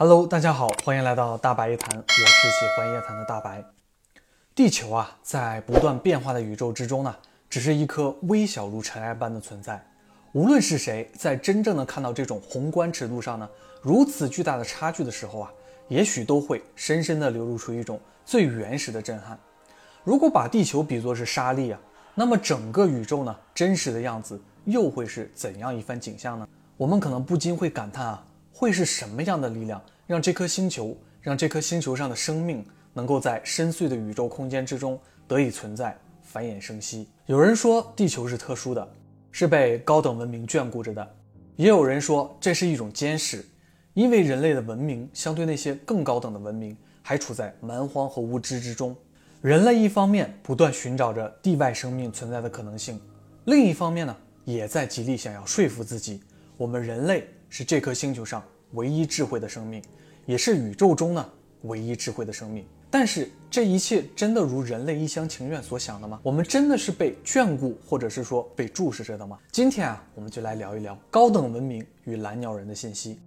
Hello，大家好，欢迎来到大白夜谈，我是喜欢夜谈的大白。地球啊，在不断变化的宇宙之中呢，只是一颗微小如尘埃般的存在。无论是谁，在真正的看到这种宏观尺度上呢，如此巨大的差距的时候啊，也许都会深深的流露出一种最原始的震撼。如果把地球比作是沙粒啊，那么整个宇宙呢，真实的样子又会是怎样一番景象呢？我们可能不禁会感叹啊，会是什么样的力量让这颗星球，让这颗星球上的生命能够在深邃的宇宙空间之中得以存在、繁衍生息？有人说地球是特殊的。是被高等文明眷顾着的，也有人说这是一种监视，因为人类的文明相对那些更高等的文明还处在蛮荒和无知之中。人类一方面不断寻找着地外生命存在的可能性，另一方面呢，也在极力想要说服自己，我们人类是这颗星球上唯一智慧的生命，也是宇宙中呢唯一智慧的生命。但是这一切真的如人类一厢情愿所想的吗？我们真的是被眷顾，或者是说被注视着的吗？今天啊，我们就来聊一聊高等文明与蓝鸟人的信息。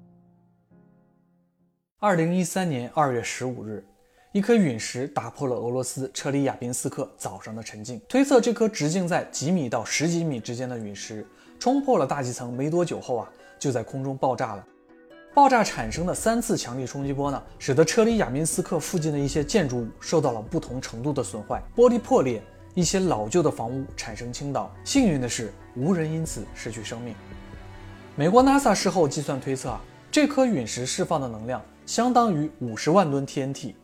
二零一三年二月十五日，一颗陨石打破了俄罗斯车里亚宾斯克早上的沉静。推测这颗直径在几米到十几米之间的陨石冲破了大气层没多久后啊，就在空中爆炸了。爆炸产生的三次强力冲击波呢，使得车里亚宾斯克附近的一些建筑物受到了不同程度的损坏，玻璃破裂，一些老旧的房屋产生倾倒。幸运的是，无人因此失去生命。美国 NASA 事后计算推测啊，这颗陨石释放的能量相当于五十万吨 TNT，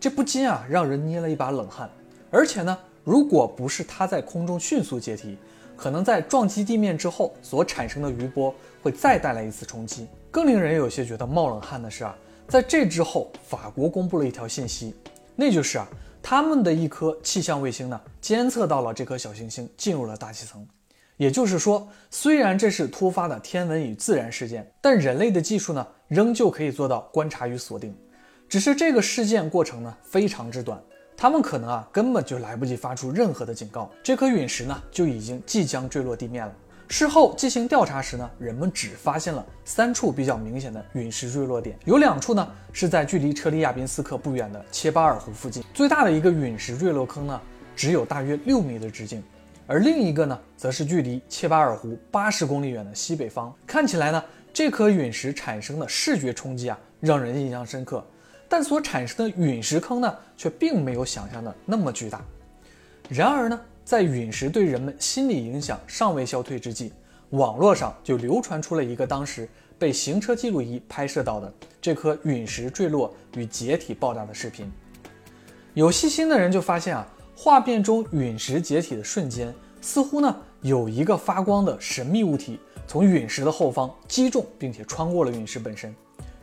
这不禁啊让人捏了一把冷汗。而且呢，如果不是它在空中迅速解体，可能在撞击地面之后所产生的余波会再带来一次冲击。更令人有些觉得冒冷汗的是啊，在这之后，法国公布了一条信息，那就是啊，他们的一颗气象卫星呢，监测到了这颗小行星进入了大气层。也就是说，虽然这是突发的天文与自然事件，但人类的技术呢，仍旧可以做到观察与锁定。只是这个事件过程呢，非常之短，他们可能啊，根本就来不及发出任何的警告，这颗陨石呢，就已经即将坠落地面了。事后进行调查时呢，人们只发现了三处比较明显的陨石坠落点，有两处呢是在距离车里亚宾斯克不远的切巴尔湖附近。最大的一个陨石坠落坑呢，只有大约六米的直径，而另一个呢，则是距离切巴尔湖八十公里远的西北方。看起来呢，这颗陨石产生的视觉冲击啊，让人印象深刻，但所产生的陨石坑呢，却并没有想象的那么巨大。然而呢？在陨石对人们心理影响尚未消退之际，网络上就流传出了一个当时被行车记录仪拍摄到的这颗陨石坠落与解体爆炸的视频。有细心的人就发现啊，画面中陨石解体的瞬间，似乎呢有一个发光的神秘物体从陨石的后方击中，并且穿过了陨石本身。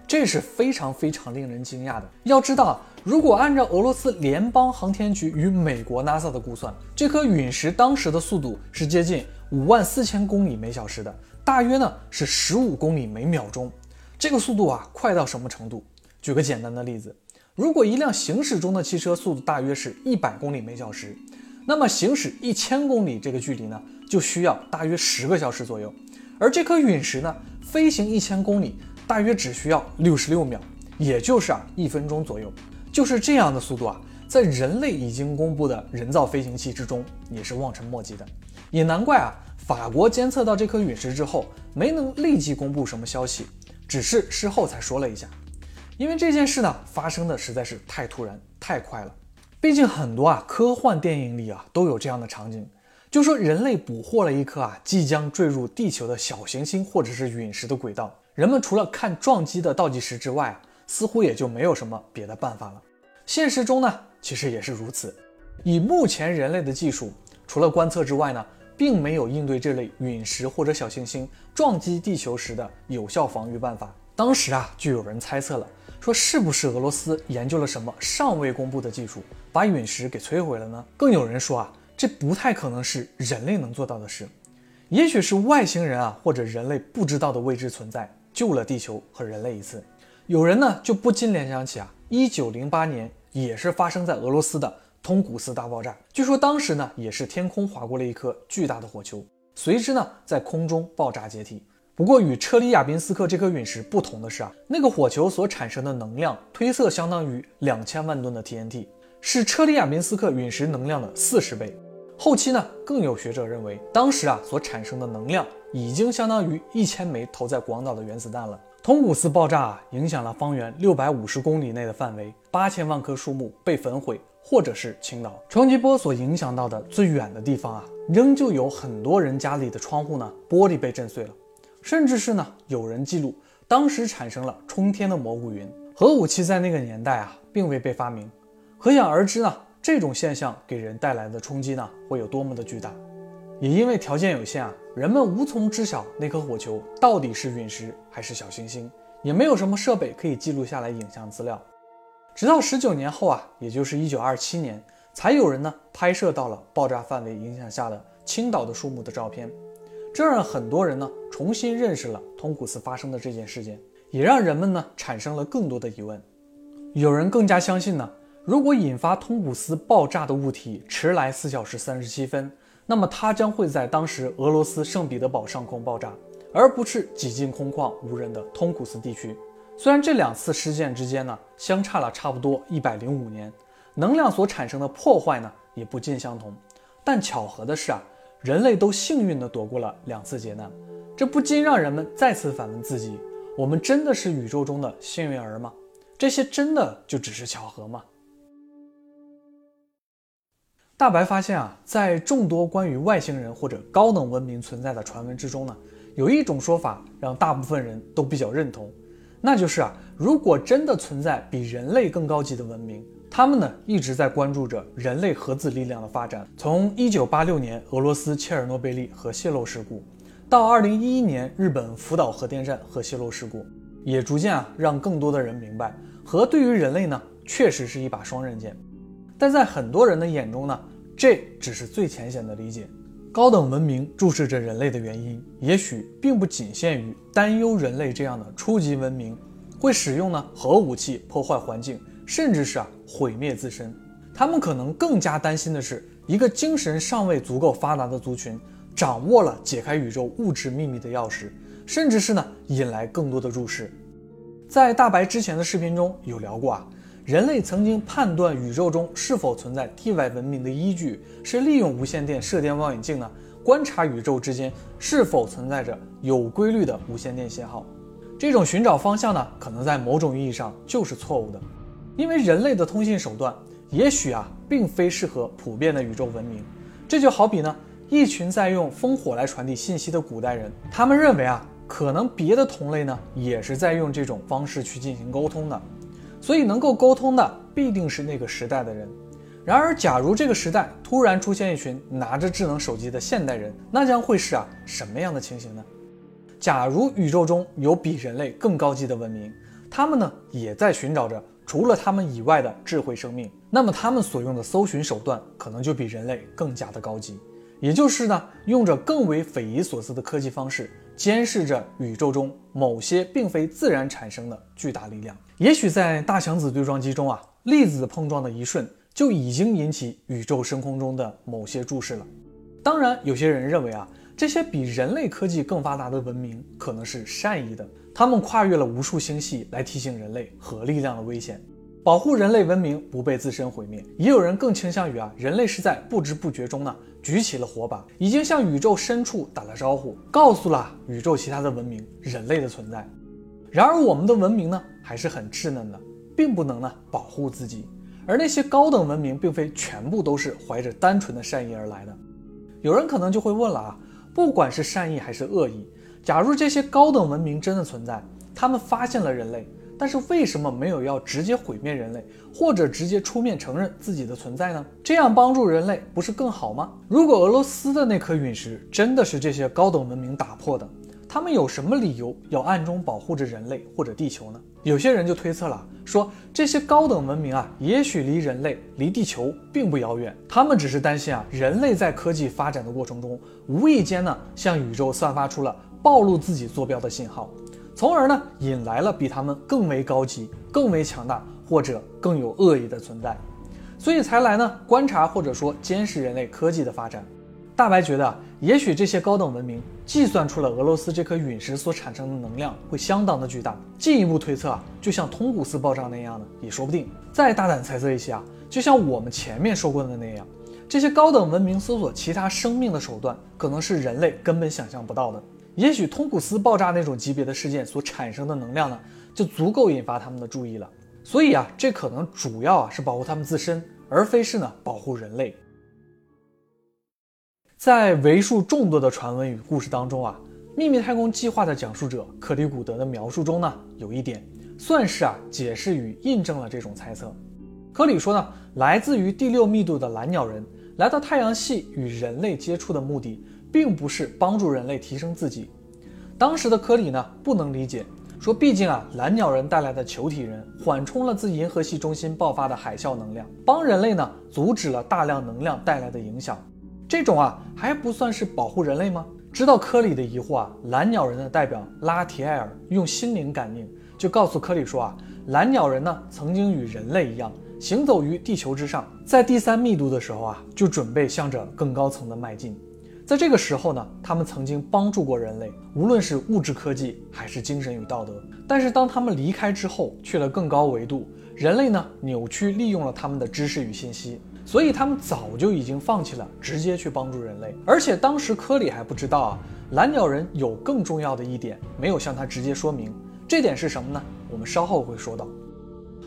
这是非常非常令人惊讶的。要知道，如果按照俄罗斯联邦航天局与美国 NASA 的估算，这颗陨石当时的速度是接近五万四千公里每小时的，大约呢是十五公里每秒钟。这个速度啊，快到什么程度？举个简单的例子，如果一辆行驶中的汽车速度大约是一百公里每小时，那么行驶一千公里这个距离呢，就需要大约十个小时左右。而这颗陨石呢，飞行一千公里。大约只需要六十六秒，也就是啊一分钟左右，就是这样的速度啊，在人类已经公布的人造飞行器之中也是望尘莫及的。也难怪啊，法国监测到这颗陨石之后没能立即公布什么消息，只是事后才说了一下。因为这件事呢发生的实在是太突然太快了，毕竟很多啊科幻电影里啊都有这样的场景，就说人类捕获了一颗啊即将坠入地球的小行星或者是陨石的轨道。人们除了看撞击的倒计时之外，似乎也就没有什么别的办法了。现实中呢，其实也是如此。以目前人类的技术，除了观测之外呢，并没有应对这类陨石或者小行星撞击地球时的有效防御办法。当时啊，就有人猜测了，说是不是俄罗斯研究了什么尚未公布的技术，把陨石给摧毁了呢？更有人说啊，这不太可能是人类能做到的事，也许是外星人啊，或者人类不知道的未知存在。救了地球和人类一次，有人呢就不禁联想起啊，一九零八年也是发生在俄罗斯的通古斯大爆炸。据说当时呢也是天空划过了一颗巨大的火球，随之呢在空中爆炸解体。不过与车里亚宾斯克这颗陨石不同的是啊，那个火球所产生的能量推测相当于两千万吨的 TNT，是车里亚宾斯克陨石能量的四十倍。后期呢，更有学者认为，当时啊所产生的能量已经相当于一千枚投在广岛的原子弹了。通古斯爆炸，影响了方圆六百五十公里内的范围，八千万棵树木被焚毁或者是倾倒。冲击波所影响到的最远的地方啊，仍旧有很多人家里的窗户呢，玻璃被震碎了。甚至是呢，有人记录当时产生了冲天的蘑菇云。核武器在那个年代啊，并未被发明，可想而知呢，这种现象给人带来的冲击呢，会有多么的巨大。也因为条件有限啊，人们无从知晓那颗火球到底是陨石还是小行星，也没有什么设备可以记录下来影像资料。直到十九年后啊，也就是一九二七年，才有人呢拍摄到了爆炸范围影响下的倾倒的树木的照片。这让很多人呢重新认识了通古斯发生的这件事件，也让人们呢产生了更多的疑问。有人更加相信呢，如果引发通古斯爆炸的物体迟来四小时三十七分，那么它将会在当时俄罗斯圣彼得堡上空爆炸，而不是挤进空旷无人的通古斯地区。虽然这两次事件之间呢相差了差不多一百零五年，能量所产生的破坏呢也不尽相同，但巧合的是啊。人类都幸运地躲过了两次劫难，这不禁让人们再次反问自己：我们真的是宇宙中的幸运儿吗？这些真的就只是巧合吗？大白发现啊，在众多关于外星人或者高等文明存在的传闻之中呢，有一种说法让大部分人都比较认同，那就是啊，如果真的存在比人类更高级的文明。他们呢一直在关注着人类核子力量的发展。从一九八六年俄罗斯切尔诺贝利核泄漏事故，到二零一一年日本福岛核电站核泄漏事故，也逐渐啊让更多的人明白，核对于人类呢确实是一把双刃剑。但在很多人的眼中呢，这只是最浅显的理解。高等文明注视着人类的原因，也许并不仅限于担忧人类这样的初级文明会使用呢核武器破坏环境。甚至是啊毁灭自身，他们可能更加担心的是，一个精神尚未足够发达的族群掌握了解开宇宙物质秘密的钥匙，甚至是呢引来更多的注视。在大白之前的视频中有聊过啊，人类曾经判断宇宙中是否存在地外文明的依据是利用无线电射电望远镜呢观察宇宙之间是否存在着有规律的无线电信号。这种寻找方向呢，可能在某种意义上就是错误的。因为人类的通信手段也许啊，并非适合普遍的宇宙文明。这就好比呢，一群在用烽火来传递信息的古代人，他们认为啊，可能别的同类呢，也是在用这种方式去进行沟通的。所以能够沟通的必定是那个时代的人。然而，假如这个时代突然出现一群拿着智能手机的现代人，那将会是啊什么样的情形呢？假如宇宙中有比人类更高级的文明，他们呢也在寻找着。除了他们以外的智慧生命，那么他们所用的搜寻手段可能就比人类更加的高级，也就是呢，用着更为匪夷所思的科技方式，监视着宇宙中某些并非自然产生的巨大力量。也许在大强子对撞机中啊，粒子碰撞的一瞬就已经引起宇宙深空中的某些注视了。当然，有些人认为啊，这些比人类科技更发达的文明可能是善意的。他们跨越了无数星系来提醒人类核力量的危险，保护人类文明不被自身毁灭。也有人更倾向于啊，人类是在不知不觉中呢举起了火把，已经向宇宙深处打了招呼，告诉了宇宙其他的文明人类的存在。然而我们的文明呢还是很稚嫩的，并不能呢保护自己。而那些高等文明并非全部都是怀着单纯的善意而来的。有人可能就会问了啊，不管是善意还是恶意。假如这些高等文明真的存在，他们发现了人类，但是为什么没有要直接毁灭人类，或者直接出面承认自己的存在呢？这样帮助人类不是更好吗？如果俄罗斯的那颗陨石真的是这些高等文明打破的，他们有什么理由要暗中保护着人类或者地球呢？有些人就推测了，说这些高等文明啊，也许离人类、离地球并不遥远，他们只是担心啊，人类在科技发展的过程中，无意间呢，向宇宙散发出了。暴露自己坐标的信号，从而呢引来了比他们更为高级、更为强大或者更有恶意的存在，所以才来呢观察或者说监视人类科技的发展。大白觉得，也许这些高等文明计算出了俄罗斯这颗陨石所产生的能量会相当的巨大。进一步推测啊，就像通古斯爆炸那样的也说不定。再大胆猜测一些啊，就像我们前面说过的那样，这些高等文明搜索其他生命的手段，可能是人类根本想象不到的。也许通古斯爆炸那种级别的事件所产生的能量呢，就足够引发他们的注意了。所以啊，这可能主要啊是保护他们自身，而非是呢保护人类。在为数众多的传闻与故事当中啊，秘密太空计划的讲述者克里古德的描述中呢，有一点算是啊解释与印证了这种猜测。科里说呢，来自于第六密度的蓝鸟人来到太阳系与人类接触的目的。并不是帮助人类提升自己。当时的科里呢不能理解，说毕竟啊蓝鸟人带来的球体人缓冲了自银河系中心爆发的海啸能量，帮人类呢阻止了大量能量带来的影响。这种啊还不算是保护人类吗？知道科里的疑惑啊，蓝鸟人的代表拉提埃尔用心灵感应，就告诉科里说啊，蓝鸟人呢曾经与人类一样行走于地球之上，在第三密度的时候啊就准备向着更高层的迈进。在这个时候呢，他们曾经帮助过人类，无论是物质科技还是精神与道德。但是当他们离开之后，去了更高维度，人类呢扭曲利用了他们的知识与信息，所以他们早就已经放弃了直接去帮助人类。而且当时科里还不知道啊，蓝鸟人有更重要的一点没有向他直接说明，这点是什么呢？我们稍后会说到。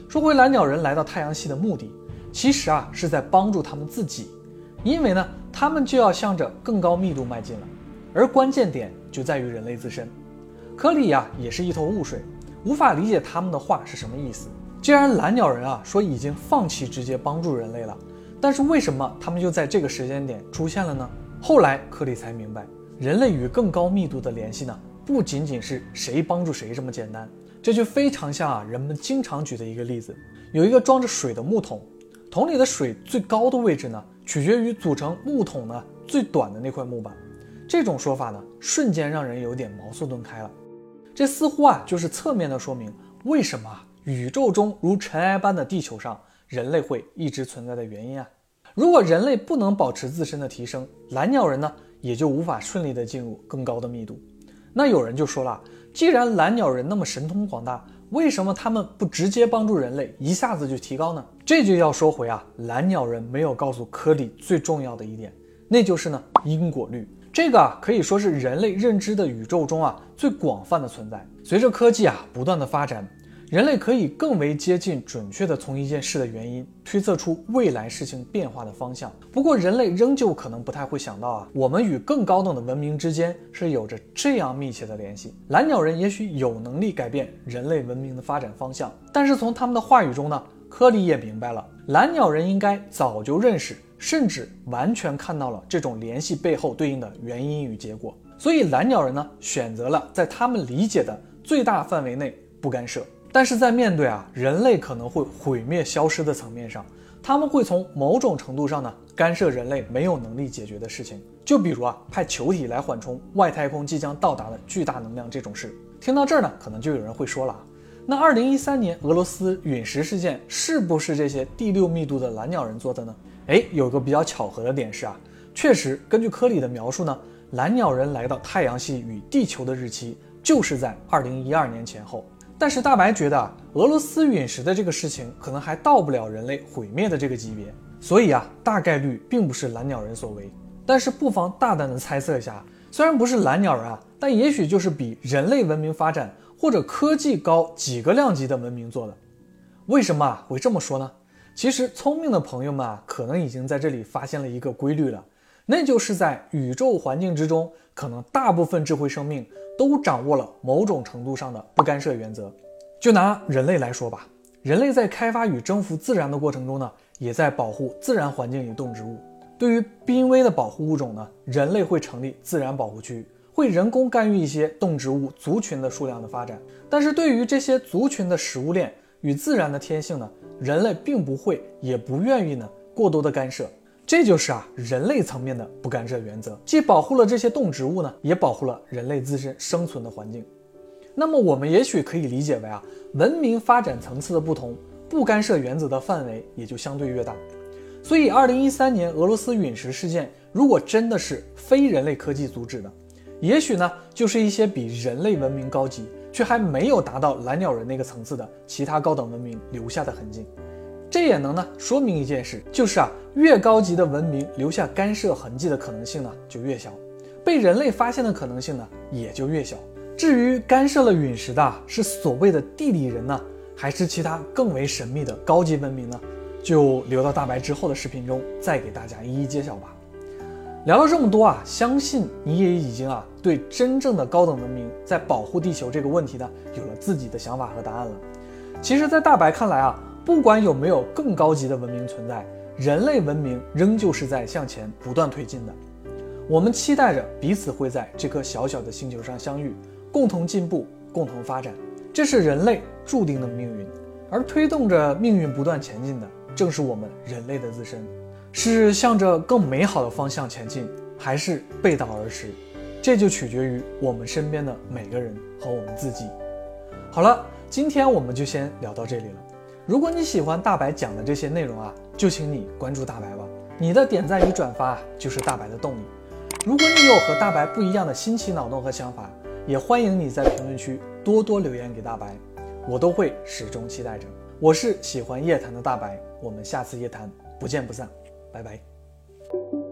说回蓝鸟人来到太阳系的目的，其实啊是在帮助他们自己。因为呢，他们就要向着更高密度迈进了，而关键点就在于人类自身。科里呀也是一头雾水，无法理解他们的话是什么意思。既然蓝鸟人啊说已经放弃直接帮助人类了，但是为什么他们就在这个时间点出现了呢？后来科里才明白，人类与更高密度的联系呢，不仅仅是谁帮助谁这么简单。这就非常像啊人们经常举的一个例子，有一个装着水的木桶，桶里的水最高的位置呢？取决于组成木桶呢最短的那块木板，这种说法呢，瞬间让人有点茅塞顿开了。这似乎啊，就是侧面的说明为什么宇宙中如尘埃般的地球上，人类会一直存在的原因啊。如果人类不能保持自身的提升，蓝鸟人呢，也就无法顺利的进入更高的密度。那有人就说了，既然蓝鸟人那么神通广大，为什么他们不直接帮助人类，一下子就提高呢？这就要说回啊，蓝鸟人没有告诉科里最重要的一点，那就是呢因果律。这个啊可以说是人类认知的宇宙中啊最广泛的存在。随着科技啊不断的发展。人类可以更为接近准确的从一件事的原因推测出未来事情变化的方向。不过，人类仍旧可能不太会想到啊，我们与更高等的文明之间是有着这样密切的联系。蓝鸟人也许有能力改变人类文明的发展方向，但是从他们的话语中呢，科里也明白了，蓝鸟人应该早就认识，甚至完全看到了这种联系背后对应的原因与结果。所以，蓝鸟人呢，选择了在他们理解的最大范围内不干涉。但是在面对啊人类可能会毁灭消失的层面上，他们会从某种程度上呢干涉人类没有能力解决的事情，就比如啊派球体来缓冲外太空即将到达的巨大能量这种事。听到这儿呢，可能就有人会说了，那二零一三年俄罗斯陨石事件是不是这些第六密度的蓝鸟人做的呢？哎，有个比较巧合的点是啊，确实根据科里的描述呢，蓝鸟人来到太阳系与地球的日期就是在二零一二年前后。但是大白觉得啊，俄罗斯陨石的这个事情可能还到不了人类毁灭的这个级别，所以啊，大概率并不是蓝鸟人所为。但是不妨大胆的猜测一下，虽然不是蓝鸟人啊，但也许就是比人类文明发展或者科技高几个量级的文明做的。为什么啊会这么说呢？其实聪明的朋友们啊，可能已经在这里发现了一个规律了，那就是在宇宙环境之中，可能大部分智慧生命。都掌握了某种程度上的不干涉原则。就拿人类来说吧，人类在开发与征服自然的过程中呢，也在保护自然环境与动植物。对于濒危的保护物种呢，人类会成立自然保护区，会人工干预一些动植物族群的数量的发展。但是对于这些族群的食物链与自然的天性呢，人类并不会也不愿意呢过多的干涉。这就是啊，人类层面的不干涉原则，既保护了这些动植物呢，也保护了人类自身生存的环境。那么我们也许可以理解为啊，文明发展层次的不同，不干涉原则的范围也就相对越大。所以，二零一三年俄罗斯陨石事件如果真的是非人类科技阻止的，也许呢，就是一些比人类文明高级却还没有达到蓝鸟人那个层次的其他高等文明留下的痕迹。这也能呢说明一件事，就是啊，越高级的文明留下干涉痕迹的可能性呢就越小，被人类发现的可能性呢也就越小。至于干涉了陨石的是所谓的地理人呢，还是其他更为神秘的高级文明呢？就留到大白之后的视频中再给大家一一揭晓吧。聊了这么多啊，相信你也已经啊对真正的高等文明在保护地球这个问题呢有了自己的想法和答案了。其实，在大白看来啊。不管有没有更高级的文明存在，人类文明仍旧是在向前不断推进的。我们期待着彼此会在这颗小小的星球上相遇，共同进步，共同发展。这是人类注定的命运，而推动着命运不断前进的，正是我们人类的自身。是向着更美好的方向前进，还是背道而驰？这就取决于我们身边的每个人和我们自己。好了，今天我们就先聊到这里了。如果你喜欢大白讲的这些内容啊，就请你关注大白吧。你的点赞与转发就是大白的动力。如果你有和大白不一样的新奇脑洞和想法，也欢迎你在评论区多多留言给大白，我都会始终期待着。我是喜欢夜谈的大白，我们下次夜谈不见不散，拜拜。